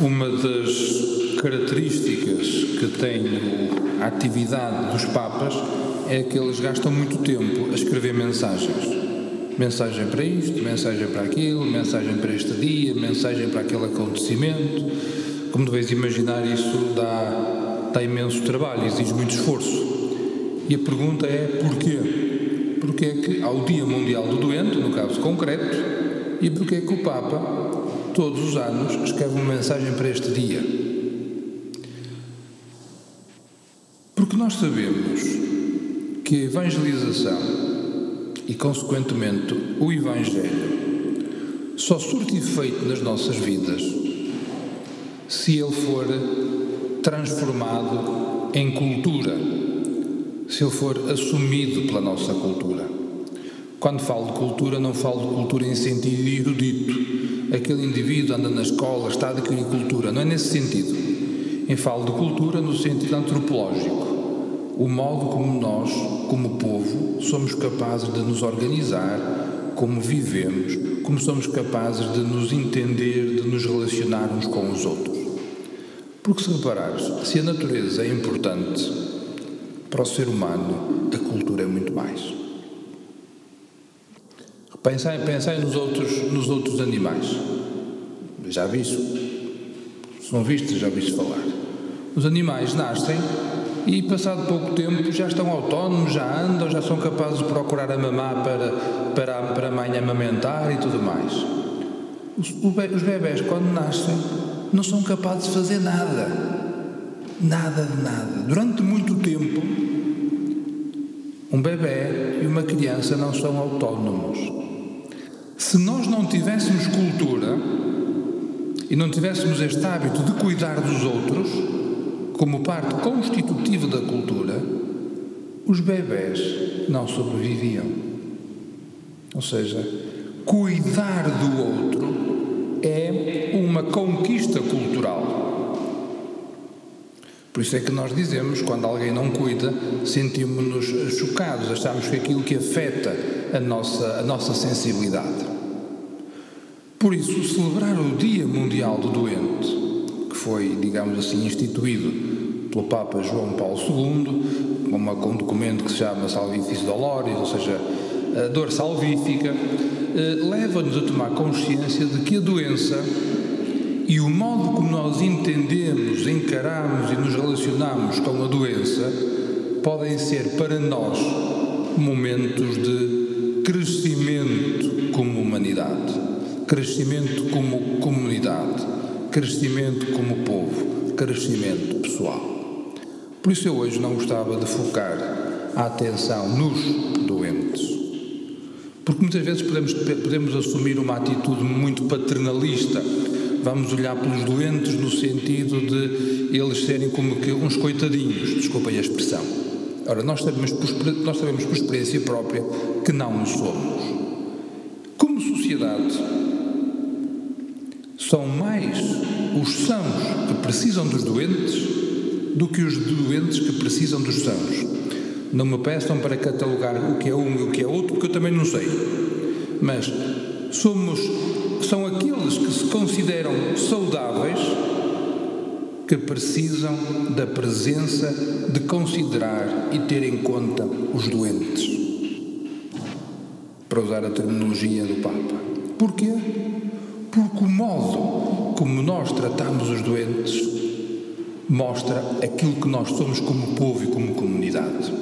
Uma das características que tem a atividade dos Papas é que eles gastam muito tempo a escrever mensagens. Mensagem para isto, mensagem para aquilo, mensagem para este dia, mensagem para aquele acontecimento. Como deveis imaginar, isso dá, dá imenso trabalho, exige muito esforço. E a pergunta é porquê? Porque é que ao Dia Mundial do Doente, no caso concreto, e porque é que o Papa, todos os anos, escreve uma mensagem para este dia? Porque nós sabemos que a evangelização e, consequentemente, o Evangelho só surte efeito nas nossas vidas se ele for transformado em cultura, se ele for assumido pela nossa cultura. Quando falo de cultura, não falo de cultura em sentido erudito. Aquele indivíduo anda na escola, está adquirir cultura. Não é nesse sentido. Eu falo de cultura no sentido antropológico o modo como nós, como povo, somos capazes de nos organizar, como vivemos, como somos capazes de nos entender, de nos relacionar uns com os outros. Porque se reparares, se a natureza é importante para o ser humano, a cultura é muito mais. Pensai, pensai nos, outros, nos outros animais. Já viste? Se não viste, já viste falar. Os animais nascem e passado pouco tempo já estão autónomos, já andam, já são capazes de procurar a mamá para, para, para a mãe amamentar e tudo mais. Os, os bebés, quando nascem, não são capazes de fazer nada. Nada de nada. Durante muito tempo, um bebê e uma criança não são autónomos. Se nós não tivéssemos cultura e não tivéssemos este hábito de cuidar dos outros, como parte constitutiva da cultura, os bebés não sobreviviam. Ou seja, cuidar do outro é uma conquista cultural. Por isso é que nós dizemos, quando alguém não cuida, sentimos-nos chocados, achamos que aquilo que afeta a nossa, a nossa sensibilidade. Por isso, celebrar o Dia Mundial do Doente, que foi, digamos assim, instituído pelo Papa João Paulo II, com um documento que se chama Salvificis Doloris, ou seja, a dor salvífica, eh, leva-nos a tomar consciência de que a doença e o modo como nós entendemos, encaramos e nos relacionamos com a doença podem ser para nós momentos de crescimento como humanidade, crescimento como comunidade, crescimento como povo, crescimento pessoal. Por isso eu hoje não gostava de focar a atenção nos doentes. Porque muitas vezes podemos, podemos assumir uma atitude muito paternalista. Vamos olhar pelos doentes no sentido de eles serem como que uns coitadinhos, desculpem a expressão. Ora, nós sabemos, por, nós sabemos por experiência própria que não o somos. Como sociedade, são mais os sãos que precisam dos doentes do que os doentes que precisam dos sãos. Não me peçam para catalogar o que é um e o que é outro, porque eu também não sei. Mas somos, são aqueles que se consideram saudáveis que precisam da presença de considerar e ter em conta os doentes. Para usar a terminologia do Papa. Porquê? Porque o modo como nós tratamos os doentes mostra aquilo que nós somos como povo e como comunidade.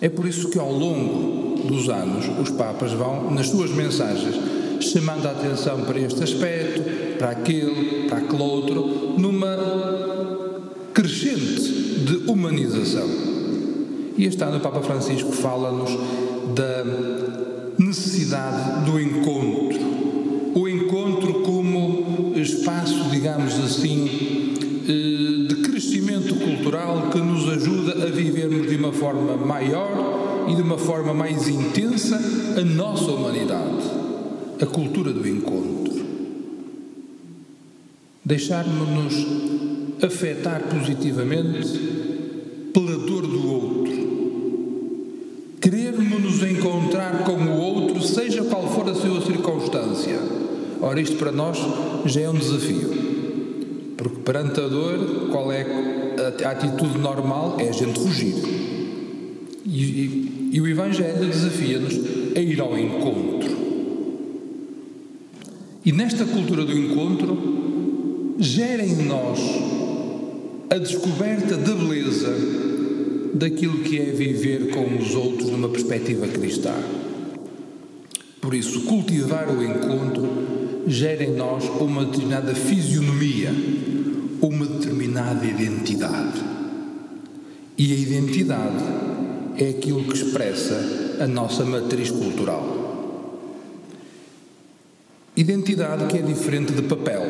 É por isso que ao longo dos anos os Papas vão, nas suas mensagens, chamando a atenção para este aspecto, para aquele, para aquele outro, numa crescente de humanização. E este ano o Papa Francisco fala-nos da necessidade do encontro. O encontro como espaço, digamos assim, eh, de crescimento cultural que nos ajuda a vivermos de uma forma maior e de uma forma mais intensa a nossa humanidade, a cultura do encontro. Deixarmos-nos afetar positivamente Ora, isto para nós já é um desafio Porque perante a dor, qual é a, atitude normal? É a gente fugir. E, e, e o Evangelho desafia-nos a ir ao encontro. E nesta cultura do encontro, gera em nós a descoberta da beleza daquilo que é viver com os outros numa perspectiva cristã. Por isso, cultivar o encontro gera em nós uma determinada fisionomia, uma determinada identidade. E a identidade é aquilo que expressa a nossa matriz cultural. Identidade que é diferente de papel.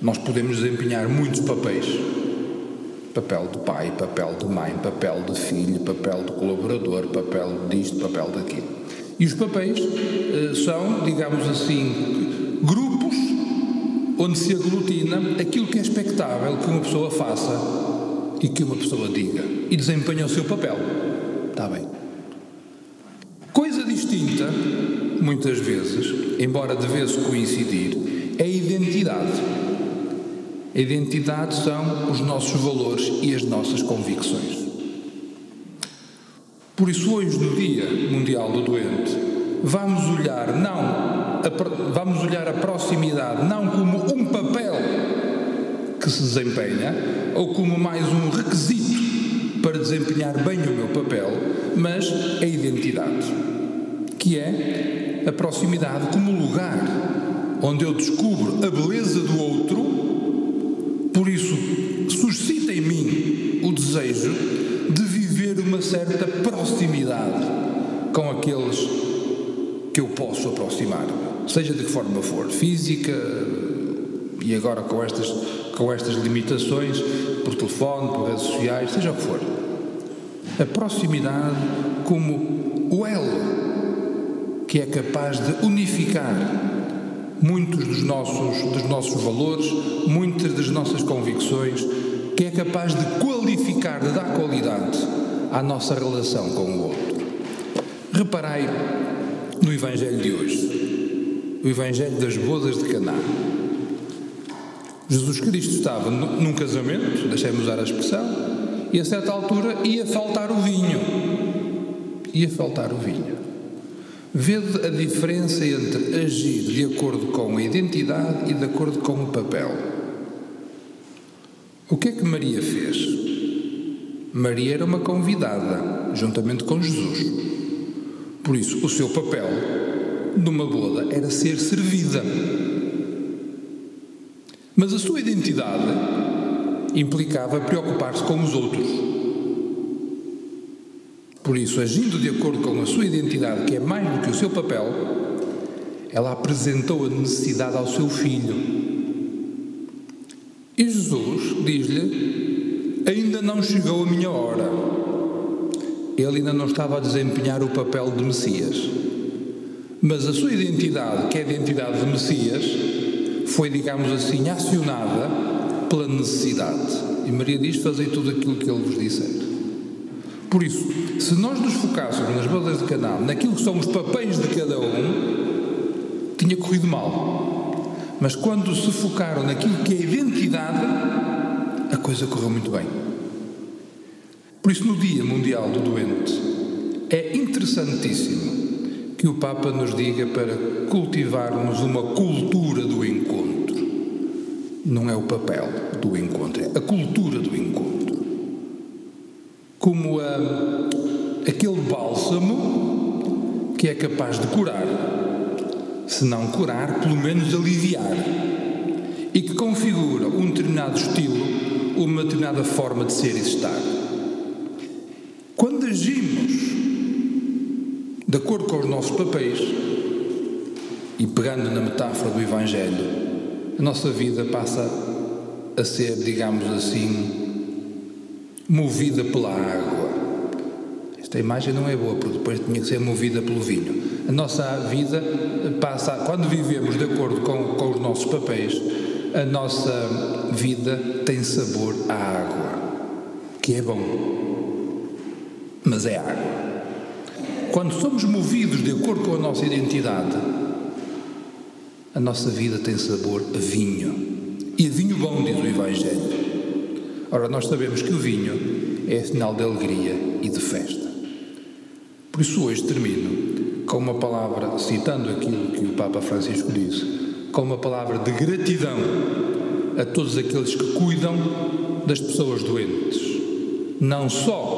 Nós podemos desempenhar muitos papéis. Papel de pai, papel de mãe, papel de filho, papel de colaborador, papel disto, papel daquilo. E os papéis uh, são, digamos assim, grupos onde se aglutina aquilo que é expectável que uma pessoa faça e que uma pessoa diga e desempenha o seu papel. Está bem. Coisa distinta, muitas vezes, embora devesse coincidir, é a identidade. A identidade são os nossos valores e as nossas convicções. Por isso, hoje, no Dia Mundial do Doente, vamos olhar não a, vamos olhar a proximidade não como um papel que se desempenha ou como mais um requisito para desempenhar bem o meu papel, mas a identidade, que é a proximidade como lugar onde eu descubro a beleza do outro, por isso suscita em mim o desejo uma certa proximidade com aqueles que eu posso aproximar, seja de que forma for, física e agora com estas, com estas limitações, por telefone, por redes sociais, seja o que for. A proximidade como o elo que é capaz de unificar muitos dos nossos, dos nossos valores, muitas das nossas convicções, que é capaz de qualificar, de dar qualidade à nossa relação com o outro. Reparai no Evangelho de hoje, o Evangelho das bodas de Caná. Jesus Cristo estava num casamento, deixemos usar a expressão, e a certa altura ia faltar o vinho. Ia faltar o vinho. Vede a diferença entre agir de acordo com a identidade e de acordo com o papel. O que é que Maria fez? Maria era uma convidada, juntamente com Jesus. Por isso, o seu papel numa boda era ser servida. Mas a sua identidade implicava preocupar-se com os outros. Por isso, agindo de acordo com a sua identidade, que é mais do que o seu papel, ela apresentou a necessidade ao seu filho. E Jesus diz-lhe Ainda não chegou a minha hora. Ele ainda não estava a desempenhar o papel de Messias. Mas a sua identidade, que é a identidade de Messias, foi, digamos assim, acionada pela necessidade. E Maria diz: Fazei tudo aquilo que ele vos disser. Por isso, se nós nos focássemos nas bodas de canal, naquilo que são os papéis de cada um, tinha corrido mal. Mas quando se focaram naquilo que é a identidade, a coisa correu muito bem. Por isso, no Dia Mundial do Doente, é interessantíssimo que o Papa nos diga para cultivarmos uma cultura do encontro. Não é o papel do encontro, é a cultura do encontro. Como a, aquele bálsamo que é capaz de curar, se não curar, pelo menos aliviar, e que configura um determinado estilo uma determinada forma de ser e estar. Agimos de acordo com os nossos papéis, e pegando na metáfora do Evangelho, a nossa vida passa a ser, digamos assim, movida pela água. Esta imagem não é boa, porque depois tinha que ser movida pelo vinho. A nossa vida passa, quando vivemos de acordo com, com os nossos papéis, a nossa vida tem sabor à água, que é bom, mas é água. Quando somos movidos de acordo com a nossa identidade, a nossa vida tem sabor a vinho, e vinho bom, diz o Evangelho. Ora, nós sabemos que o vinho é sinal de alegria e de festa. Por isso, hoje termino com uma palavra, citando aquilo que o Papa Francisco disse, com uma palavra de gratidão a todos aqueles que cuidam das pessoas doentes. Não só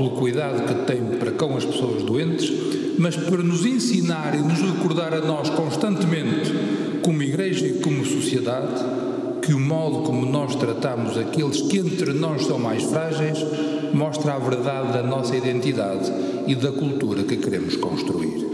pelo cuidado que têm para com as pessoas doentes, mas para nos ensinar e nos recordar a nós constantemente, como igreja e como sociedade, que o modo como nós tratamos aqueles que entre nós são mais frágeis mostra a verdade da nossa identidade e da cultura que queremos construir.